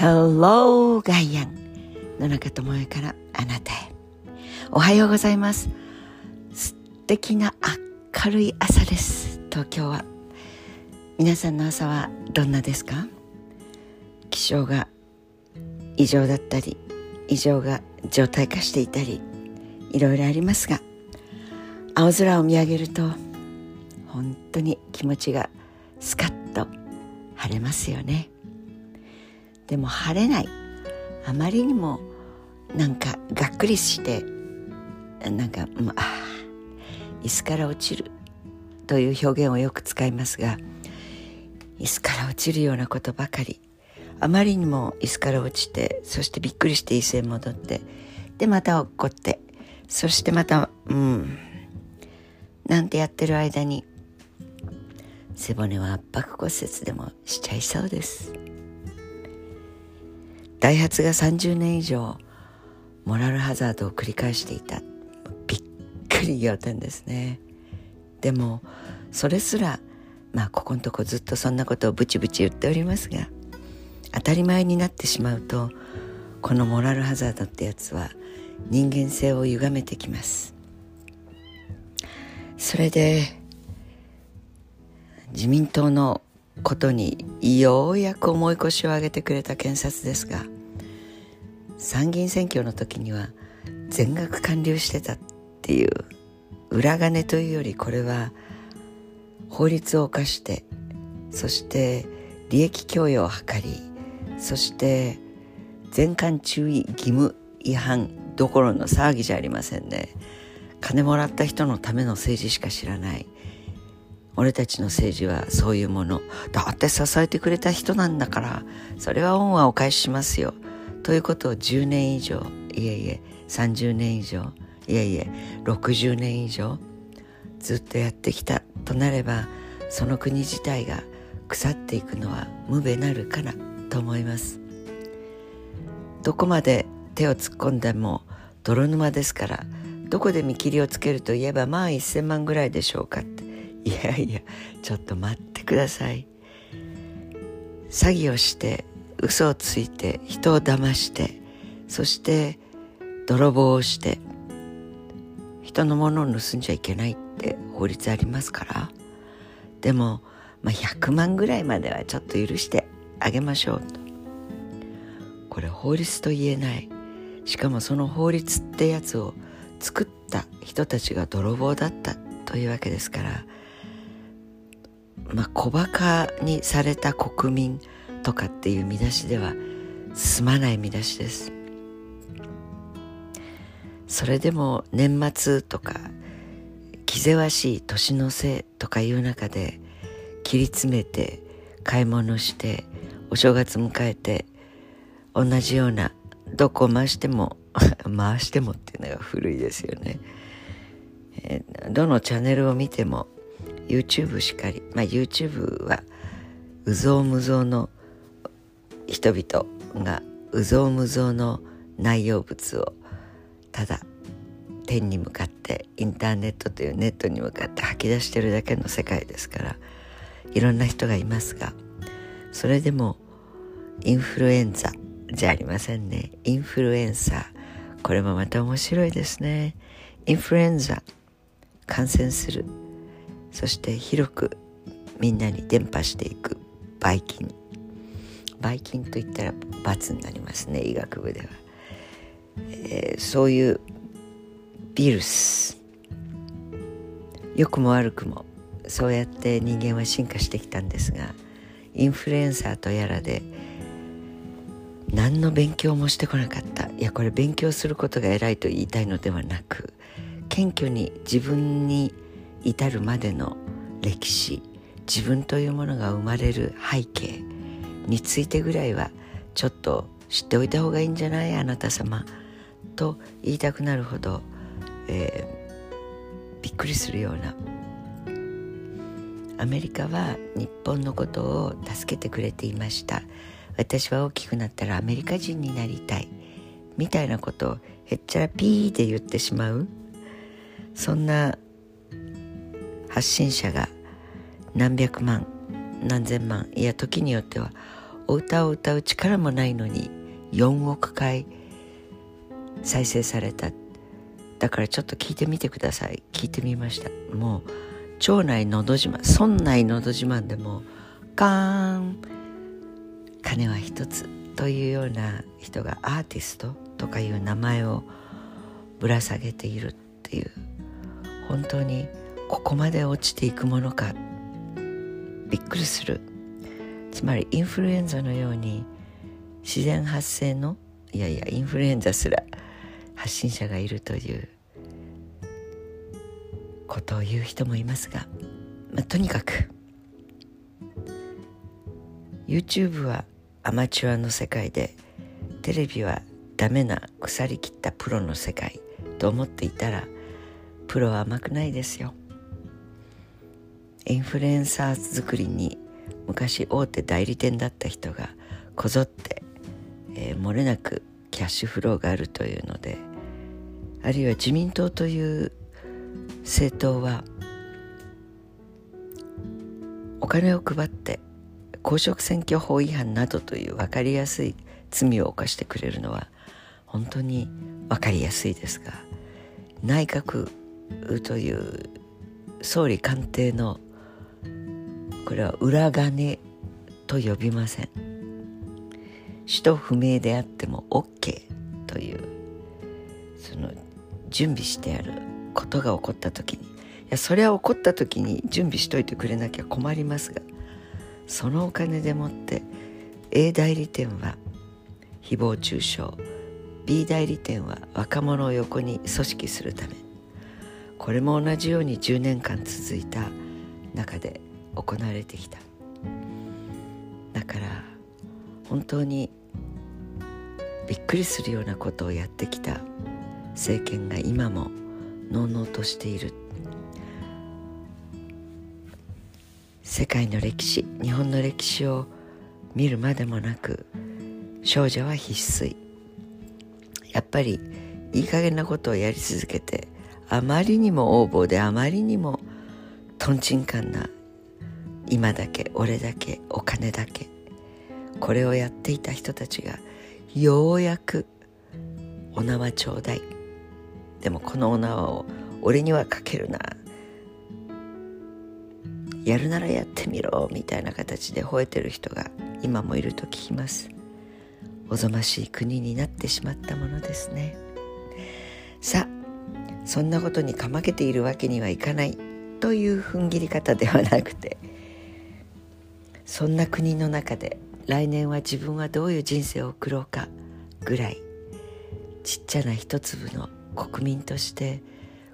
Hello ガイアン野中智恵からあなたへ。おはようございます。素敵な明るい朝です。東京は。皆さんの朝はどんなですか？気象が異常だったり異常が状態化していたりいろいろありますが青空を見上げると本当に気持ちがスカッと晴れますよね。でも晴れない。あまりにもなんかがっくりしてなんか、まあ椅子から落ちるという表現をよく使いますが椅子から落ちるようなことばかり。あまりにも椅子から落ちてそしてびっくりして椅子へ戻ってでまた落っこってそしてまたうんなんてやってる間に背骨は圧迫骨折でもしちゃいそうです。ダイハツが30年以上モラルハザードを繰り返していた。びっくり仰天ですね。でもそれすらまあここのとこずっとそんなことをブチブチ言っておりますが当たり前になってしまうとこのモラルハザードってやつは人間性を歪めてきます。それで自民党のことにようやく重い腰を上げてくれた検察ですが参議院選挙の時には全額還流してたっていう裏金というよりこれは法律を犯してそして利益供与を図りそして全館注意義務違反どころの騒ぎじゃありませんね。金もらった人のための政治しか知らない。俺たちの政治はそういうもの。だって支えてくれた人なんだから。それは恩はお返ししますよ。ということを10年以上。いえいえ。30年以上。いえいえ。60年以上。ずっとやってきたとなればその国自体が腐っていくのは無べなるかなと思います。どこまで手を突っ込んでも泥沼ですから。どこで見切りをつけるといえばまあ1,000万ぐらいでしょうかって。いやいやちょっと待ってください。詐欺をして嘘をついて人を騙してそして泥棒をして人のものを盗んじゃいけないって法律ありますから。でも、まあ、100万ぐらいまではちょっと許してあげましょうと。これ法律と言えない。しかもその法律ってやつを作った人たちが泥棒だったというわけですからまあ小バカにされた国民とかっていう見出しでは済まない見出しです。それでも年末とか気ぜわしい年のせいとかいう中で切り詰めて買い物してお正月迎えて同じようなどこ回しても 回してもっていうのが古いですよね、え、どのチャンネルを見ても YouTube しかりまあ YouTube はうぞうむぞうの人々がうぞうむぞうの内容物をただ天に向かってインターネットというネットに向かって吐き出してるだけの世界ですからいろんな人がいますがそれでもインフルエンザじゃありませんね。インフルエンサーこれもまた面白いですね。インフルエンザ感染する。そして広くみんなに伝播していくばい菌ばい菌といったら罰になりますね医学部では、えー、そういうビルス。良くも悪くもそうやって人間は進化してきたんですがインフルエンサーとやらで何の勉強もしてこなかった。いやこれ勉強することが偉いと言いたいのではなく謙虚に自分に至るまでの歴史自分というものが生まれる背景についてぐらいはちょっと知っておいた方がいいんじゃないあなた様。と言いたくなるほど、えー、びっくりするような。アメリカは日本のことを助けてくれていました。私は大きくなったらアメリカ人になりたい。みたいなことをへっちゃらピーで言ってしまう。そんな発信者が何百万何千万いや時によってはお歌を歌う力もないのに4億回再生された。だからちょっと聞いてみてください。聞いてみました。もう町内のど自慢村内のど自慢でもカーン金は一つというような人がアーティストとかいう名前をぶら下げているっていう本当にここまで落ちていくものかびっくりする。つまりインフルエンザのように自然発生のいやいやインフルエンザすら発信者がいるということを言う人もいますが、まあ、とにかく YouTube はアマチュアの世界でテレビはダメな腐りきったプロの世界と思っていたらプロは甘くないですよ。インフルエンサー作りに昔大手代理店だった人がこぞって、えー、漏れなくキャッシュフローがあるというのであるいは自民党という政党はお金を配って公職選挙法違反などという分かりやすい罪を犯してくれるのは本当に分かりやすいですが内閣という総理官邸のこれは裏金と呼びません。使途不明であっても OK というその準備してあることが起こった時に。いやそれは起こった時に準備しといてくれなきゃ困りますがそのお金でもって A 代理店は誹謗中傷 B 代理店は若者を横に組織するためこれも同じように10年間続いた中で行われてきた。だから本当にびっくりするようなことをやってきた政権が今ものうのうとしている。世界の歴史日本の歴史を見るまでもなく少女は必須。やっぱりいい加減なことをやり続けてあまりにも横暴であまりにもとんちんかんな今だけ俺だけお金だけこれをやっていた人たちがようやくお縄ちょうだいでもこのお縄を俺にはかけるな。やるならやってみろみたいな形で吠えてる人が今もいると聞きます。おぞましい国になってしまったものですね。さあそんなことにかまけているわけにはいかないという踏ん切り方ではなくてそんな国の中で来年は自分はどういう人生を送ろうかぐらいちっちゃな一粒の国民として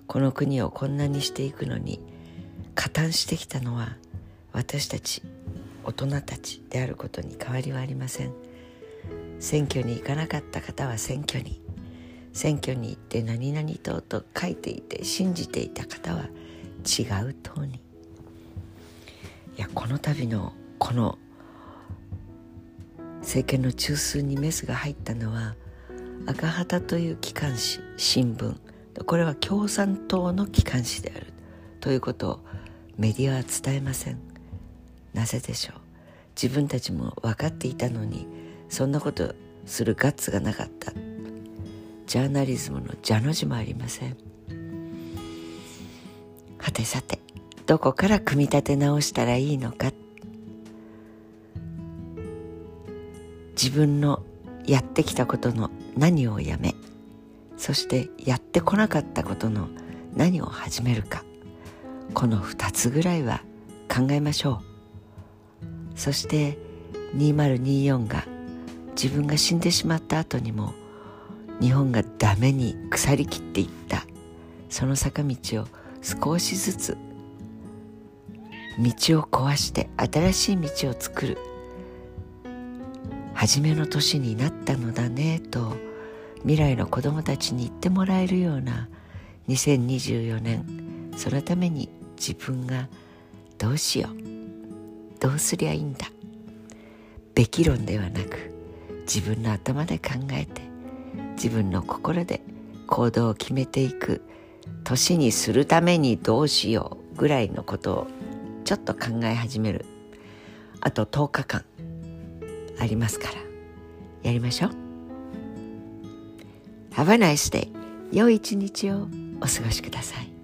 この国をこんなにしていくのに加担してきたのは私たち大人たちであることに変わりはありません。選挙に行かなかった方は選挙に。選挙に行って何々党と書いていて信じていた方は違う党に。いやこの度のこの政権の中枢にメスが入ったのは赤旗という機関紙新聞。これは共産党の機関紙である。ということをメディアは伝えません。なぜでしょう。自分たちも分かっていたのにそんなことするガッツがなかった。ジャーナリズムの蛇の字もありません。はてさてどこから組み立て直したらいいのか。自分のやってきたことの何をやめそしてやってこなかったことの何を始めるかこの2つぐらいは考えましょう。そして2024が自分が死んでしまった後にも日本がダメに腐りきっていったその坂道を少しずつ道を壊して新しい道を作る初めの年になったのだねと未来の子供たちに言ってもらえるような2024年そのために自分がどうしようどうすりゃいいんだ。べき論ではなく自分の頭で考えて自分の心で行動を決めていく年にするためにどうしようぐらいのことをちょっと考え始める。あと10日間。ありますから。やりましょう。Have a nice day 良い一日をお過ごしください。